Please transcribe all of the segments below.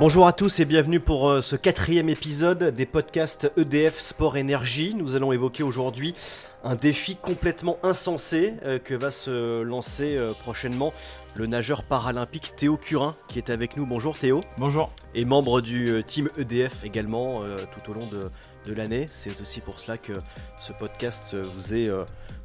Bonjour à tous et bienvenue pour euh, ce quatrième épisode des podcasts EDF Sport Énergie. Nous allons évoquer aujourd'hui un défi complètement insensé euh, que va se lancer euh, prochainement le nageur paralympique Théo Curin qui est avec nous. Bonjour Théo. Bonjour. Et membre du team EDF également tout au long de, de l'année. C'est aussi pour cela que ce podcast vous est,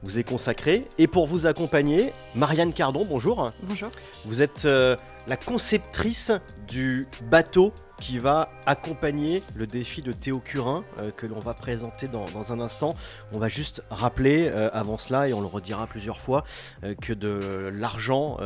vous est consacré. Et pour vous accompagner, Marianne Cardon, bonjour. Bonjour. Vous êtes la conceptrice du bateau qui va accompagner le défi de Théo Curin euh, que l'on va présenter dans, un instant. On va juste rappeler euh, avant cela, et on le redira plusieurs fois, euh, que de l'argent,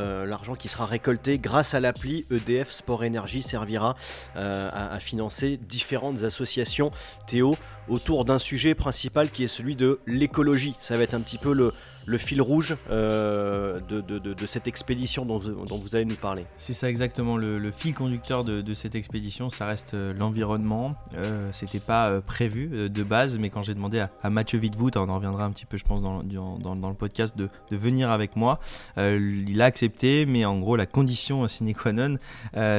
qui sera récolté grâce à l'appli EDF Sport Énergie servira à, à, financer différentes associations Théo autour d'un sujet principal qui est celui de l'écologie. Ça va être un petit peu le, le fil rouge euh, de, cette expédition dont, vous allez nous parler. C'est ça exactement, le, fil conducteur de, cette expédition, ça reste euh, l'environnement. Euh, C'était pas euh, prévu de base, mais quand j'ai demandé à, Mathieu Wittvoot, on en reviendra un petit peu je pense dans, dans, le podcast, de, venir avec moi, il a accepté, mais en gros la condition sine qua non,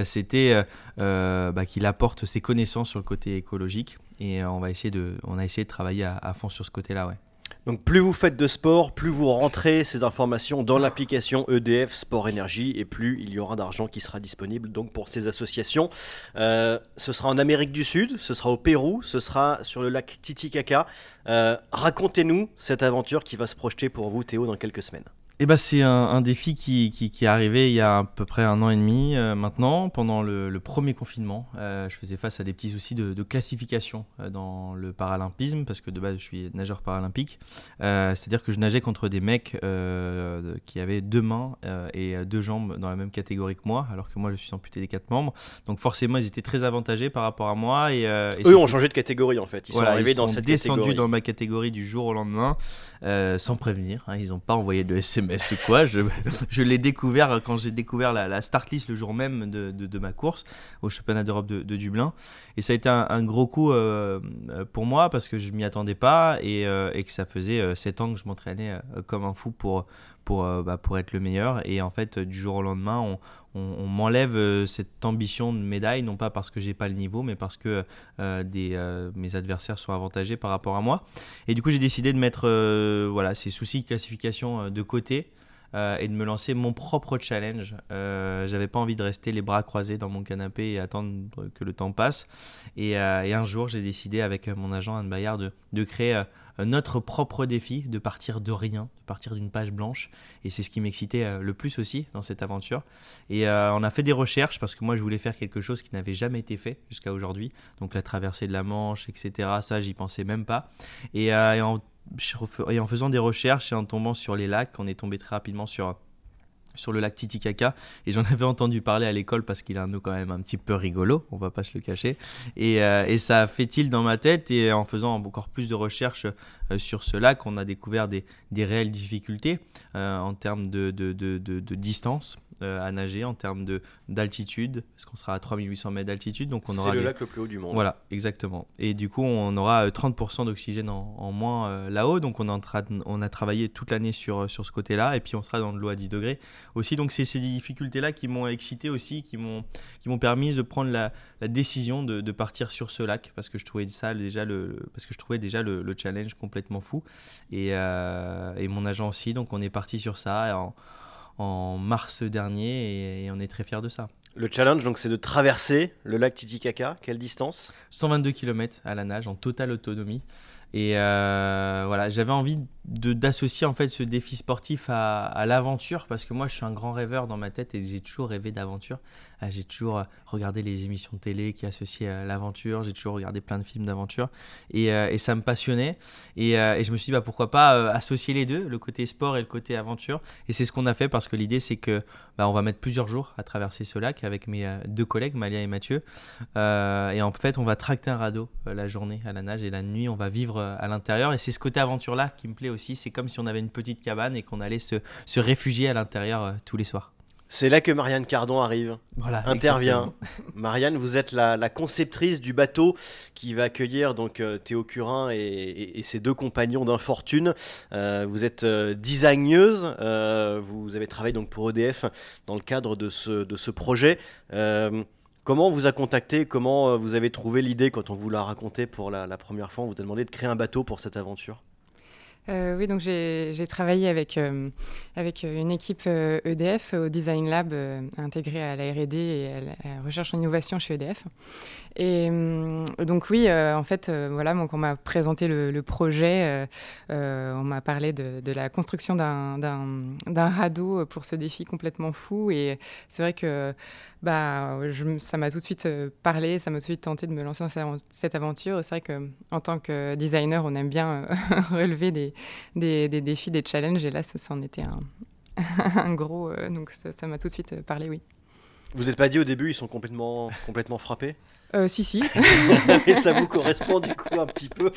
c'était bah, qu'il apporte ses connaissances sur le côté écologique. Et on, va essayer de, on a essayé de travailler à, à fond sur ce côté-là, ouais. Donc plus vous faites de sport, plus vous rentrez ces informations dans l'application EDF Sport Énergie et plus il y aura d'argent qui sera disponible donc pour ces associations. Euh, ce sera en Amérique du Sud, ce sera au Pérou, ce sera sur le lac Titicaca. Euh, racontez-nous cette aventure qui va se projeter pour vous Théo dans quelques semaines. Eh ben, c'est un, défi qui, qui, est arrivé il y a à peu près un an et demi euh, maintenant, pendant le, premier confinement. Euh, je faisais face à des petits soucis de, classification euh, dans le paralympisme, parce que de base je suis nageur paralympique. C'est-à-dire que je nageais contre des mecs qui avaient deux mains et deux jambes dans la même catégorie que moi, alors que moi je suis amputé des quatre membres. Donc forcément ils étaient très avantagés par rapport à moi. Et, Eux ont changé de catégorie en fait. Ils sont arrivés dans cette descendus dans ma catégorie du jour au lendemain, sans prévenir. Hein. ils n'ont pas envoyé de SMS ce quoi. Je, l'ai découvert quand j'ai découvert la, start list le jour même de, ma course au championnat d'Europe de, Dublin. Et ça a été un, gros coup euh, pour moi parce que je m'y attendais pas et, euh, que ça faisait 7 euh, ans que je m'entraînais comme un fou pour, pour, bah, pour être le meilleur. Et en fait, du jour au lendemain, on, on, m'enlève cette ambition de médaille, non pas parce que j'ai pas le niveau, mais parce que des, mes adversaires sont avantagés par rapport à moi. Et du coup, j'ai décidé de mettre voilà, ces soucis de classification de côté euh, et de me lancer mon propre challenge. Euh, J'avais pas envie de rester les bras croisés dans mon canapé et attendre que le temps passe. Et, euh, un jour, j'ai décidé avec mon agent Anne Bayard de, créer euh, notre propre défi, de partir de rien, de partir d'une page blanche. Et c'est ce qui m'excitait le plus aussi dans cette aventure. Et on a fait des recherches parce que moi, je voulais faire quelque chose qui n'avait jamais été fait jusqu'à aujourd'hui. Donc la traversée de la Manche, etc. Ça, j'y pensais même pas. Et en faisant des recherches et en tombant sur les lacs, on est tombé très rapidement sur sur le lac Titicaca. Et j'en avais entendu parler à l'école parce qu'il a un eau quand même un petit peu rigolo, on va pas se le cacher. Et, euh, et ça fait tilt dans ma tête et en faisant encore plus de recherches euh, sur ce lac on a découvert des, réelles difficultés euh, en termes de distance euh, à nager en termes de d'altitude, parce qu'on sera à 3800 mètres d'altitude, donc on aura. C'est le lac le plus haut du monde. Voilà, exactement. Et du coup, on aura 30% euh, d'oxygène en, moins euh, là-haut, donc on, on a travaillé toute l'année sur, sur ce côté-là, et puis on sera dans de l'eau à 10 degrés aussi. Donc c'est ces difficultés-là qui m'ont excité aussi, qui m'ont permis de prendre la, la décision de, de, partir sur ce lac, parce que je trouvais ça déjà le, parce que je trouvais déjà le, le challenge complètement fou, et, et mon agent aussi. Donc on est parti sur ça. En, en mars dernier et, on est très fiers de ça. Le challenge, donc, c'est de traverser le lac Titicaca. Quelle distance? 122 km à la nage en totale autonomie. Et euh, voilà, j'avais envie d'associer en fait ce défi sportif à, l'aventure parce que moi je suis un grand rêveur dans ma tête et j'ai toujours rêvé d'aventure. Ah, j'ai toujours euh, regardé les émissions de télé qui associaient à l'aventure, j'ai toujours regardé plein de films d'aventure et, euh, et, ça me passionnait. Et, euh, et, je me suis dit bah, pourquoi pas associer les deux, le côté sport et le côté aventure. Et c'est ce qu'on a fait parce que l'idée c'est que bah, on va mettre plusieurs jours à traverser ce lac avec mes deux collègues, Malia et Mathieu. et en fait, on va tracter un radeau la journée à la nage et la nuit, on va vivre à l'intérieur. Et c'est ce côté aventure là qui me plaît aussi. C'est comme si on avait une petite cabane et qu'on allait se, se réfugier à l'intérieur tous les soirs. C'est là que Marianne Cardon arrive, voilà, intervient. Marianne, vous êtes la, conceptrice du bateau qui va accueillir donc euh, Théo Curin et, ses deux compagnons d'infortune. Euh, vous êtes euh, designeuse, vous avez travaillé donc pour EDF dans le cadre de ce, de ce projet. Comment on vous a contacté? Comment vous avez trouvé l'idée quand on vous l'a raconté pour la, la première fois? On vous a demandé de créer un bateau pour cette aventure euh, oui, donc j'ai travaillé avec, euh, avec une équipe EDF euh, e au Design Lab intégré à la R&D et à la recherche et innovation chez EDF. Et donc oui, en fait, voilà, donc on m'a présenté le, projet, on m'a parlé de, la construction d'un radeau pour ce défi complètement fou. Et c'est vrai que bah, ça m'a tout de suite parlé, ça m'a tout de suite tenté de me lancer dans cette aventure. C'est vrai qu'en tant que designer, on aime bien relever des des, défis, des challenges. Et là, ça, en était un, gros. Euh, donc ça m'a tout de suite parlé, oui. Vous n'êtes pas dit au début, ils sont complètement, complètement frappés? Euh, si, si. Et ça vous correspond du coup un petit peu.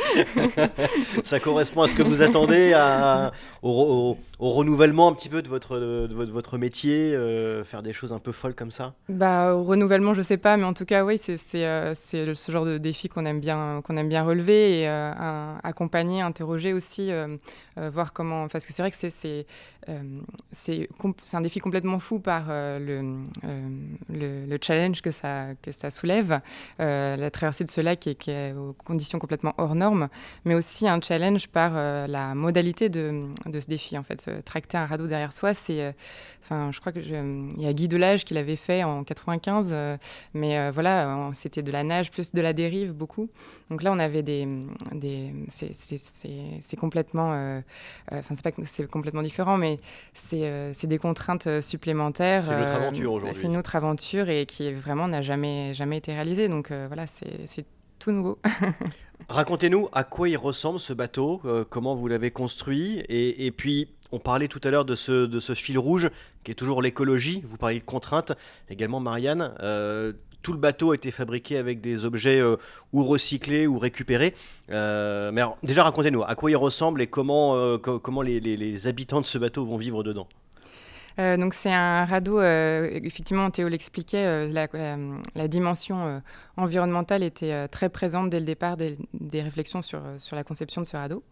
ça correspond à ce que vous attendez, à, au, renouvellement un petit peu de votre, de votre, métier, euh, faire des choses un peu folles comme ça? Bah, Au renouvellement, je sais pas, mais en tout cas, oui, c'est euh, ce genre de défi qu'on aime, bien, qu'on aime bien relever et accompagner, interroger aussi, voir comment. Parce que c'est vrai que c'est c'est un défi complètement fou par le, le, le, challenge que ça, que ça soulève. Euh, la traversée de ce lac qui est, aux conditions complètement hors normes, mais aussi un challenge par euh, la modalité de, ce défi. En fait, tracter un radeau derrière soi, c'est, euh, enfin, je crois que il y a Guy Delage qui l'avait fait en 95, mais voilà, c'était de la nage plus de la dérive beaucoup. Donc là, on avait des, des c'est complètement, enfin, c'est pas c'est complètement différent, mais c'est des contraintes supplémentaires. C'est notre aventure aujourd'hui. C'est notre aventure et qui vraiment n'a jamais jamais été réalisée. Donc euh, voilà, c'est tout nouveau. Racontez-nous à quoi il ressemble ce bateau, euh, comment vous l'avez construit, et, puis on parlait tout à l'heure de ce, fil rouge qui est toujours l'écologie, vous parliez de contraintes, également Marianne. Euh, tout le bateau a été fabriqué avec des objets ou recyclés ou récupérés. mais déjà racontez-nous à quoi il ressemble et comment, les habitants de ce bateau vont vivre dedans? Euh, donc c'est un radeau, euh, effectivement Théo l'expliquait, euh, la, dimension environnementale était très présente dès le départ des, réflexions sur, la conception de ce radeau.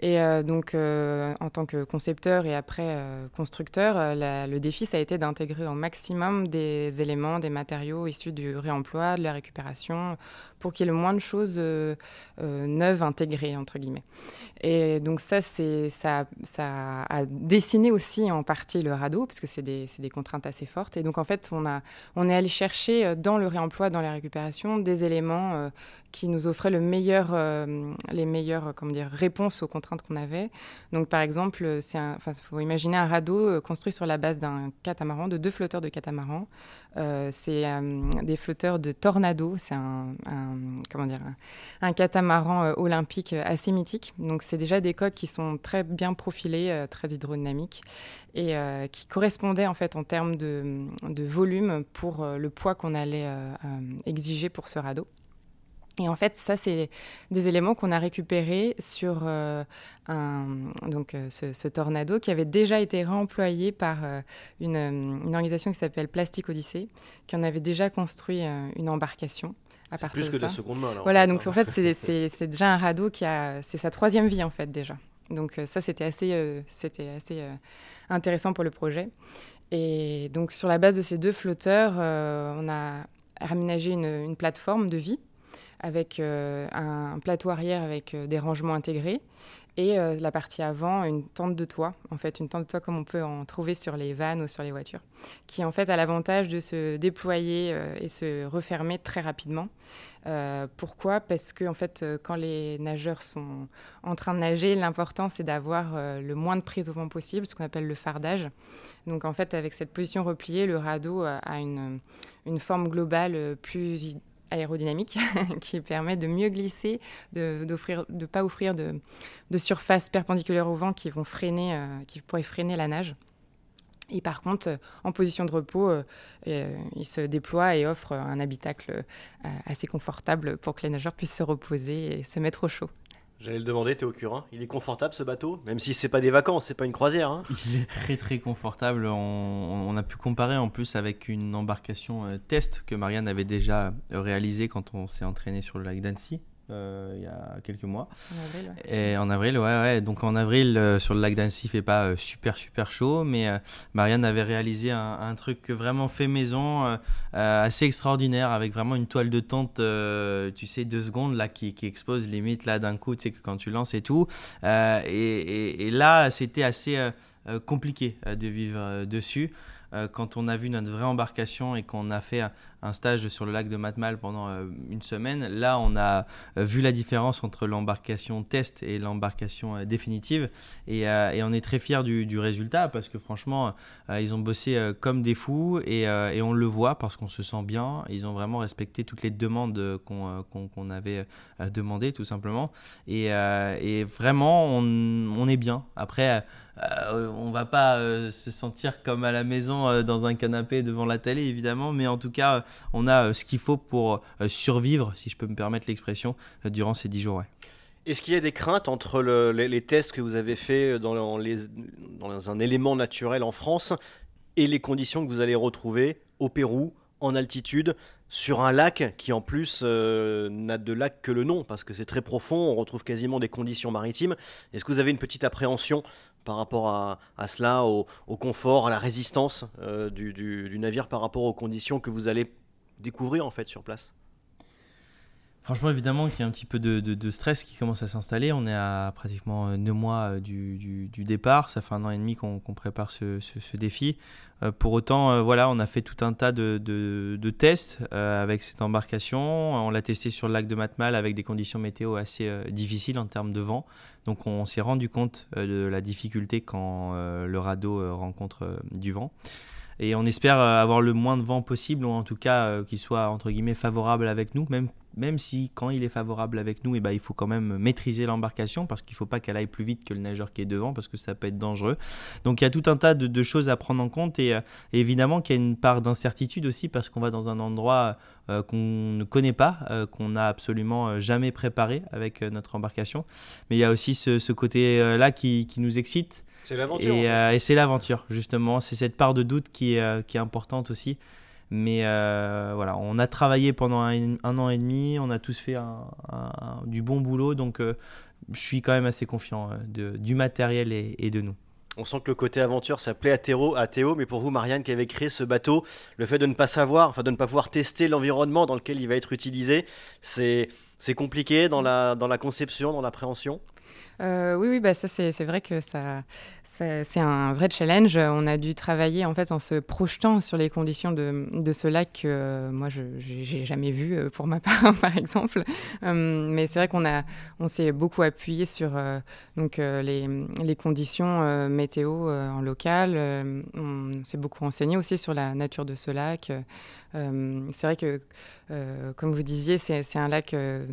Et donc en tant que concepteur et après constructeur, le défi ça a été d'intégrer au maximum des éléments, des matériaux issus du réemploi, de la récupération, pour qu'il y ait le moins de choses neuves intégrées entre guillemets. Et donc ça, ça, a dessiné aussi en partie le radeau parce que c'est des, contraintes assez fortes. Et donc, en fait, on, a, on est allé chercher euh, dans le réemploi, dans la récupération, des éléments euh, qui nous meilleur, euh, les meilleures réponses aux contraintes qu'on avait. Donc, par exemple, il faut imaginer un radeau construit sur la base d'un catamaran, de deux flotteurs de catamaran. c'est des flotteurs de Tornado. C'est un, comment dire, un, catamaran olympique assez mythique. Donc, c'est déjà des coques qui sont très bien profilées, très hydrodynamiques et qui correspondait en fait en termes de, volume pour euh, le poids qu'on allait euh, euh, exiger pour ce radeau. Et en fait, ça, c'est des éléments qu'on a récupérés sur un, donc, ce, tornado qui avait déjà été réemployé par une, organisation qui s'appelle Plastic Odyssey, qui en avait déjà construit une embarcation. À partir plus que de la seconde main. voilà, donc en fait, c'est déjà un radeau qui a. C'est sa troisième vie, en fait, déjà. Donc, ça, c'était assez, c'était assez intéressant pour le projet. Et donc sur la base de ces deux flotteurs, euh, on a aménagé une, plateforme de vie avec euh, un plateau arrière avec euh, des rangements intégrés et la partie avant, une tente de toit, en fait, une tente de toit comme on peut en trouver sur les vannes ou sur les voitures, qui en fait a l'avantage de se déployer et se refermer très rapidement. Euh, pourquoi? Parce que en fait, euh, quand les nageurs sont en train de nager, l'important c'est d'avoir euh, le moins de prise au vent possible, ce qu'on appelle le fardage. Donc en fait, avec cette position repliée, le radeau a une, une forme globale plus aérodynamique qui permet de mieux glisser, de ne pas offrir de, de surface perpendiculaire au vent qui vont freiner, qui pourraient freiner la nage. Et par contre, euh, en position de repos, euh, euh, il se déploie et offre un habitacle assez confortable pour que les nageurs puissent se reposer et se mettre au chaud. J'allais le demander, Théo Curin. Il est confortable ce bateau? Même si c'est pas des vacances, c'est pas une croisière. Hein. il est très très confortable. On, a pu comparer en plus avec une embarcation test que Marianne avait déjà réalisée quand on s'est entraîné sur le lac d'Annecy. Euh, il y a quelques mois. En avril, ouais. Et en avril, ouais, ouais. Donc en avril, euh, sur le lac d'Annecy, il fait pas euh, super, super chaud, mais Marianne avait réalisé un, un truc vraiment fait maison, assez extraordinaire, avec vraiment une toile de tente, tu sais, deux secondes, là, qui, qui expose limite, là, d'un coup, tu sais, que quand tu lances et tout. Et, et- et là, c'était assez compliqué de vivre dessus. Quand on a vu notre vraie embarcation et qu'on a fait un, stage sur le lac de Matmal pendant euh, une semaine, là, on a euh, vu la différence entre l'embarcation test et l'embarcation euh, définitive. Et, on est très fiers du, résultat parce que franchement, ils ont bossé comme des fous et, on le voit parce qu'on se sent bien. Ils ont vraiment respecté toutes les demandes qu'on avait demandées, tout simplement. Et, vraiment, on, est bien. Après, euh, on va pas se sentir comme à la maison dans un canapé devant la télé, évidemment, mais en tout cas, on a euh, ce qu'il faut pour euh, survivre, si je peux me permettre l'expression, euh, durant ces 10 jours. Est-ce qu'il y a des craintes entre le- les, tests que vous avez faits dans, un élément naturel en France et les conditions que vous allez retrouver au Pérou, en altitude, sur un lac qui en plus n'a de lac que le nom, parce que c'est très profond, on retrouve quasiment des conditions maritimes. Est-ce que vous avez une petite appréhension par rapport à, cela, au, confort, à la résistance du navire par rapport aux conditions que vous allez découvrir en fait sur place Franchement, évidemment qu'il y a un petit peu de, stress qui commence à s'installer. On est à pratiquement 9 mois euh, du, départ. Ça fait un an et demi qu'on prépare ce, défi. Euh, pour autant, euh, voilà, on a fait tout un tas de, tests avec cette embarcation. On l'a testé sur le lac de Matmal avec des conditions météo assez difficiles en termes de vent. Donc on s'est rendu compte de la difficulté quand le radeau rencontre du vent. Et on espère euh, avoir le moins de vent possible, ou en tout cas euh, qu'il soit entre guillemets favorable avec nous, même, même si quand il est favorable avec nous, eh ben, il faut quand même maîtriser l'embarcation parce qu'il ne faut pas qu'elle aille plus vite que le nageur qui est devant parce que ça peut être dangereux. Donc il y a tout un tas de, choses à prendre en compte et, euh, et évidemment qu'il y a une part d'incertitude aussi parce qu'on va dans un endroit qu'on ne connaît pas, qu'on n'a absolument jamais préparé avec notre embarcation. Mais il y a aussi ce, côté-là qui nous excite. C'est l'aventure. Et, euh, et c'est l'aventure, justement. C'est cette part de doute qui est, euh, qui est importante aussi. Mais euh, voilà, on a travaillé pendant un, un an et demi, on a tous fait un- un- du bon boulot, donc euh, je suis quand même assez confiant euh, de, du matériel et, et de nous. On sent que le côté aventure, ça plaît à Théo, à Théo, mais pour vous, Marianne, qui avait créé ce bateau, le fait de ne pas savoir, enfin de ne pas pouvoir tester l'environnement dans lequel il va être utilisé, c'est c'est compliqué dans la, dans la conception, dans l'appréhension? Euh, oui, oui, bah ça c'est vrai que ça, c'est un vrai challenge. On a dû travailler en fait en se projetant sur les conditions de, de ce lac que euh, moi je j'ai jamais vu euh, pour ma part par exemple. Mais c'est vrai qu'on a on s'est beaucoup appuyé sur donc les, les conditions météo en local. On s'est beaucoup renseigné aussi sur la nature de ce lac. C'est vrai que euh, comme vous disiez, c'est un lac euh,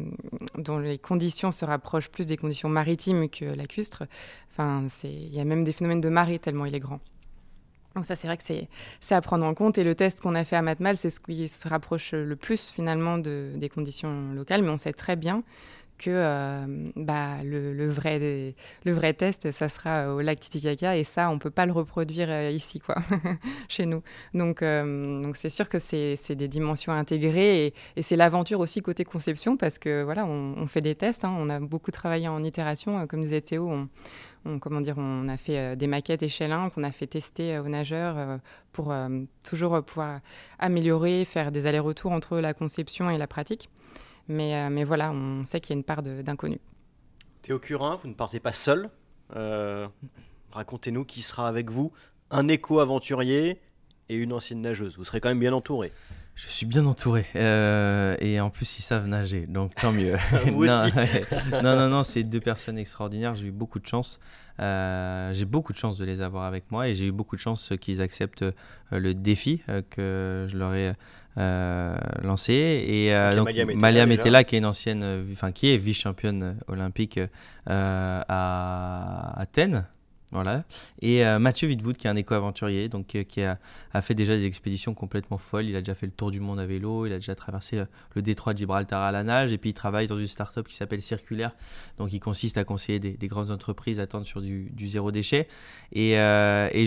dont les conditions se rapprochent plus des conditions maritimes que lacustres. Enfin, il y a même des phénomènes de marée tellement il est grand. Donc ça, c'est vrai que c'est à prendre en compte. Et le test qu'on a fait à Matmal, c'est ce qui se rapproche le plus finalement de, des conditions locales. Mais on sait très bien que euh, bah, le, vrai, le vrai test, ça sera au lac Titicaca. Et ça, on peut pas le reproduire euh, ici, quoi, chez nous. Donc euh, donc c'est sûr que c'est des dimensions intégrées. Et, et c'est l'aventure aussi côté conception, parce que voilà, on, fait des tests. hein. on a beaucoup travaillé en itération. euh, Comme disait Théo, on, on, comment dire, on a fait euh, des maquettes échelle 1 qu'on a fait tester euh, aux nageurs euh, pour euh, toujours euh, pouvoir améliorer, faire des allers-retours entre la conception et la pratique. Mais, euh, mais voilà, on sait qu'il y a une part d'inconnu. Théo Curin, vous ne partez pas seul. Euh, Racontez-nous qui sera avec vous. Un éco-aventurier et une ancienne nageuse. Vous serez quand même bien entouré. Je suis bien entouré euh, et en plus ils savent nager, donc tant mieux. Vous non, aussi. non, non, non, c'est deux personnes extraordinaires. J'ai eu beaucoup de chance. Euh, j'ai beaucoup de chance de les avoir avec moi et j'ai eu beaucoup de chance qu'ils acceptent le défi que je leur ai euh, lancé. Et euh, donc, Maliam Maliam là, qui est une ancienne, euh, enfin qui est vice-championne olympique euh, à Athènes. Voilà. Et euh, Mathieu Wittwood, qui est un éco-aventurier, donc euh, qui a, fait déjà des expéditions complètement folles. Il a déjà fait le tour du monde à vélo, il a déjà traversé euh, le détroit de Gibraltar à la nage, et puis il travaille dans une start-up qui s'appelle Circulaire, donc il consiste à conseiller des, grandes entreprises à tendre sur du, zéro déchet. Et,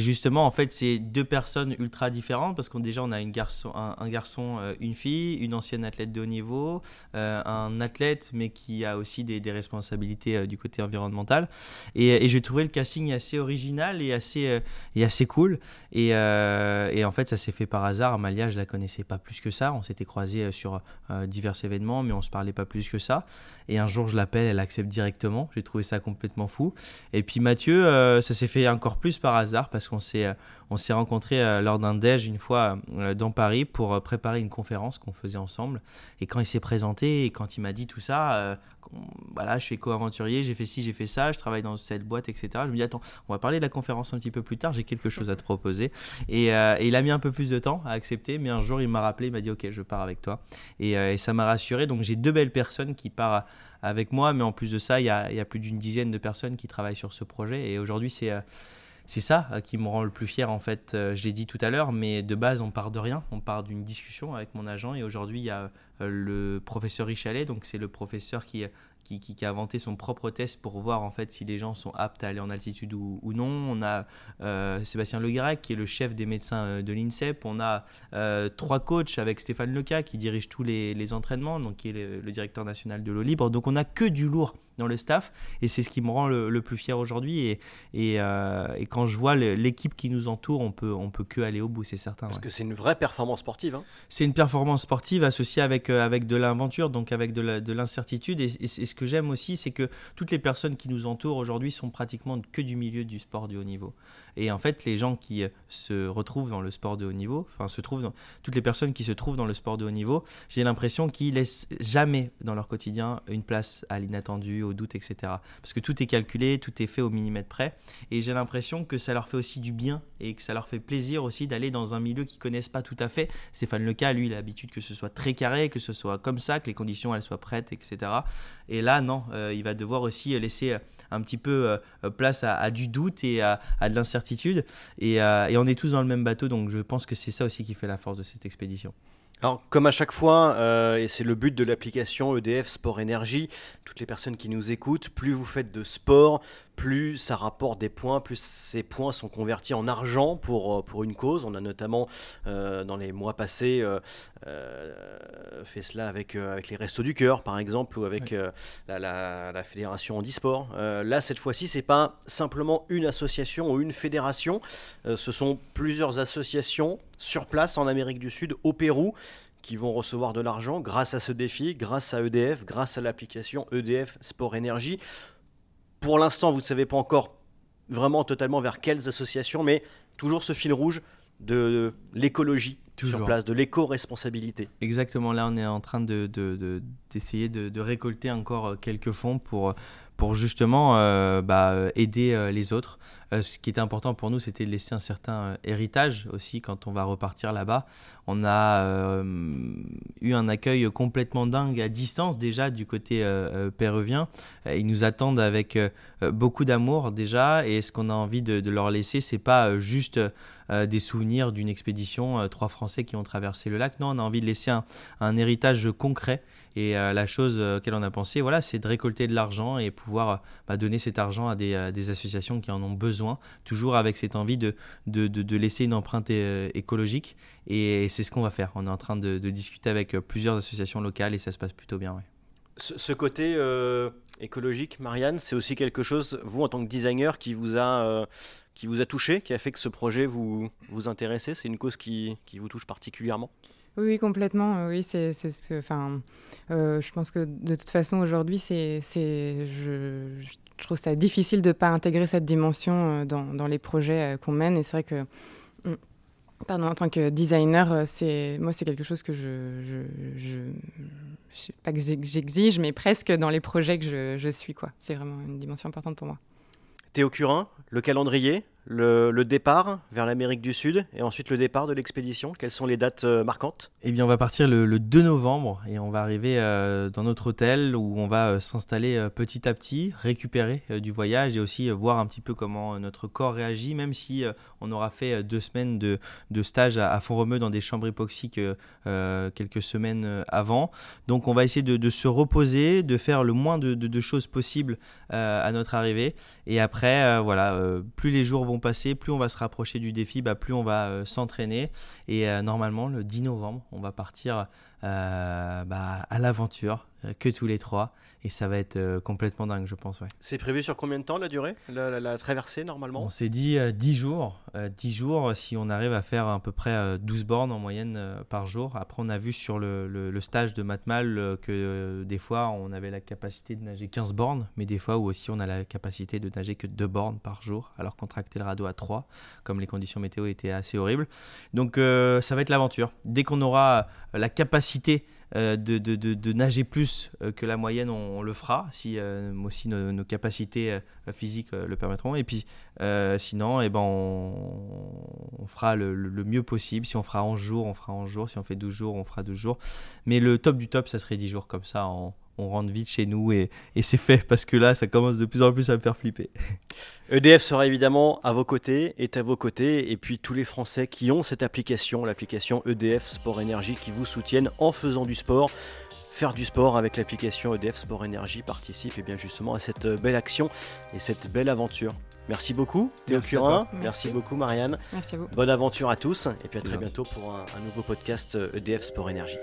justement, en fait, c'est deux personnes ultra différentes, parce qu'on déjà on a une garçon, un, garçon, une fille, une ancienne athlète de haut niveau, un athlète, mais qui a aussi des, responsabilités du côté environnemental. Et, et j'ai trouvé le casting assez original et assez, euh, et assez cool. Et, euh, et, en fait, ça s'est fait par hasard. Amalia, je la connaissais pas plus que ça. On s'était croisés euh, sur divers événements, mais on se parlait pas plus que ça. Et un jour, je l'appelle, elle accepte directement. J'ai trouvé ça complètement fou. Et puis Mathieu, ça s'est fait encore plus par hasard parce qu'on s'est on s'est rencontrés lors d'un déj une fois dans Paris pour préparer une conférence qu'on faisait ensemble. Et quand il s'est présenté et quand il m'a dit tout ça, voilà, je suis éco-aventurier, j'ai fait ci, j'ai fait ça, je travaille dans cette boîte, etc. Je me dis, attends, on va parler de la conférence un petit peu plus tard, j'ai quelque chose à te proposer. Euh, et, il a mis un peu plus de temps à accepter, mais un jour, il m'a rappelé, il m'a dit, ok, je pars avec toi. Et, euh, ça m'a rassuré. Donc, j'ai deux belles personnes qui partent avec moi, mais en plus de ça, il y a, plus d'une dizaine de personnes qui travaillent sur ce projet. Et aujourd'hui, c'est. Euh, c'est ça qui me rend le plus fier en fait. je l'ai dit tout à l'heure, mais de base on part de rien, on part d'une discussion avec mon agent et aujourd'hui il y a le professeur Richalet, donc c'est le professeur qui qui, a inventé son propre test pour voir en fait si les gens sont aptes à aller en altitude ou, non. On a euh, Sébastien Leguirac qui est le chef des médecins euh, de l'INSEP. On a euh, trois coachs avec Stéphane Leca qui dirige tous les, entraînements, donc qui est le, directeur national de l'eau libre. Donc on a que du lourd dans le staff et c'est ce qui me rend le, plus fier aujourd'hui et, et, quand je vois l'équipe qui nous entoure on peut on peut que aller au bout c'est certain parce que c'est une vraie performance sportive hein. c'est une performance sportive associée avec avec de l'inventure donc avec de l'incertitude et, et, ce que j'aime aussi, c'est que toutes les personnes qui nous entourent aujourd'hui sont pratiquement que du milieu du sport du haut niveau. Et en fait, les gens qui euh, se retrouvent dans le sport de haut niveau, enfin, se trouvent dans, toutes les personnes qui se trouvent dans le sport de haut niveau, j'ai l'impression qu'ils laissent jamais dans leur quotidien une place à l'inattendu, au doute, etc. Parce que tout est calculé, tout est fait au millimètre près. Et j'ai l'impression que ça leur fait aussi du bien et que ça leur fait plaisir aussi d'aller dans un milieu qu'ils connaissent pas tout à fait. Stéphane Leca, lui, il a l'habitude que ce soit très carré, que ce soit comme ça, que les conditions elles soient prêtes, etc. Et là, non, euh, il va devoir aussi laisser euh, un petit peu place à, du doute et à, de l'incertitude euh, et, on est tous dans le même bateau, donc je pense que c'est ça aussi qui fait la force de cette expédition. Alors, comme à chaque fois, euh, et c'est le but de l'application EDF Sport Énergie, toutes les personnes qui nous écoutent, plus vous faites de sport, plus ça rapporte des points, plus ces points sont convertis en argent pour, euh, pour une cause. On a notamment, euh, dans les mois passés, fait cela avec, avec les Restos du Cœur, par exemple, ou avec la, la, la, Fédération Handisport. là, cette fois-ci, c'est pas simplement une association ou une fédération, ce sont plusieurs associations sur place en Amérique du Sud, au Pérou, qui vont recevoir de l'argent grâce à ce défi, grâce à EDF, grâce à l'application EDF Sport Énergie. Pour l'instant, vous ne savez pas encore vraiment totalement vers quelles associations, mais toujours ce fil rouge de l'écologie sur place, de l'éco-responsabilité. Exactement, là on est en train d'essayer de, de, de, récolter encore quelques fonds pour pour justement euh, bah, aider euh, les autres. Euh, ce qui était important pour nous, c'était de laisser un certain héritage aussi quand on va repartir là-bas. On a eu un accueil complètement dingue à distance déjà du côté péruvien. Ils nous attendent avec beaucoup d'amour déjà et ce qu'on a envie de, de leur laisser, c'est pas juste des souvenirs d'une expédition, trois Français qui ont traversé le lac. Non, on a envie de laisser un, un héritage concret et euh, la chose euh, auquel on a pensé, voilà, c'est de récolter de l'argent et pouvoir euh, bah, donner cet argent à des, associations qui en ont besoin, toujours avec cette envie de, de, laisser une empreinte écologique. Et c'est ce qu'on va faire. On est en train de, discuter avec plusieurs associations locales et ça se passe plutôt bien. Ce, côté écologique, Marianne, c'est aussi quelque chose, vous en tant que designer, qui vous a qui vous a touché, qui a fait que ce projet vous, vous intéressait C'est une cause qui, qui, vous touche particulièrement? Oui, complètement. Oui, c'est ce. Enfin, euh, je pense que de toute façon aujourd'hui, c'est, je, trouve ça difficile de ne pas intégrer cette dimension euh, dans, dans les projets euh, qu'on mène. Et c'est vrai que, mm, pardon, en tant que designer, c'est moi, c'est quelque chose que je, je, je, pas que j'exige, mais presque dans les projets que je, je suis. Quoi. C'est vraiment une dimension importante pour moi. Théo Curin, le calendrier, le, départ vers l'Amérique du Sud et ensuite le départ de l'expédition Quelles sont les dates euh, marquantes? Eh bien, on va partir le, 2 novembre et on va arriver euh, dans notre hôtel où on va euh, s'installer petit à petit, récupérer du voyage et aussi voir un petit peu comment notre corps réagit, même si on aura fait deux semaines de, stage à, fond Font-Romeu dans des chambres hypoxiques quelques semaines avant. Donc, on va essayer de, se reposer, de faire le moins de, de choses possibles à notre arrivée. Et après, voilà, plus les jours vont passer, plus on va se rapprocher du défi, bah, plus on va euh, s'entraîner. Et euh, normalement, le 10 novembre, on va partir euh, bah, à l'aventure, que tous les trois et ça va être euh, complètement dingue, je pense. Ouais. C'est prévu sur combien de temps la durée, la, traversée normalement? On s'est dit 10 euh, jours. 10 euh, jours si on arrive à faire à peu près 12 bornes en moyenne par jour. Après, on a vu sur le, le, stage de Matmal que des fois on avait la capacité de nager 15 bornes, mais des fois où aussi on a la capacité de nager que 2 bornes par jour, alors qu'on tractait le radeau à 3, comme les conditions météo étaient assez horribles. Donc ça va être l'aventure. Dès qu'on aura la capacité de, de, de, nager plus que la moyenne, on, on le fera si euh, aussi nos, capacités euh, physiques euh, le permettront. Et puis sinon, eh ben, on, fera le, mieux possible. Si on fera 11 jours, on fera 11 jours. Si on fait 12 jours, on fera 12 jours. Mais le top du top, ça serait 10 jours comme ça. On rentre vite chez nous et, et c'est fait parce que là, ça commence de plus en plus à me faire flipper. EDF sera évidemment à vos côtés, est à vos côtés, et puis tous les Français qui ont cette application, l'application EDF Sport Énergie, qui vous soutiennent en faisant du sport faire du sport avec l'application EDF Sport Énergie participe et bien justement à cette belle action et cette belle aventure. Merci beaucoup Théo Curin, merci. beaucoup Marianne. Merci à vous. Bonne aventure à tous et puis à très bientôt pour un, un nouveau podcast EDF Sport Énergie.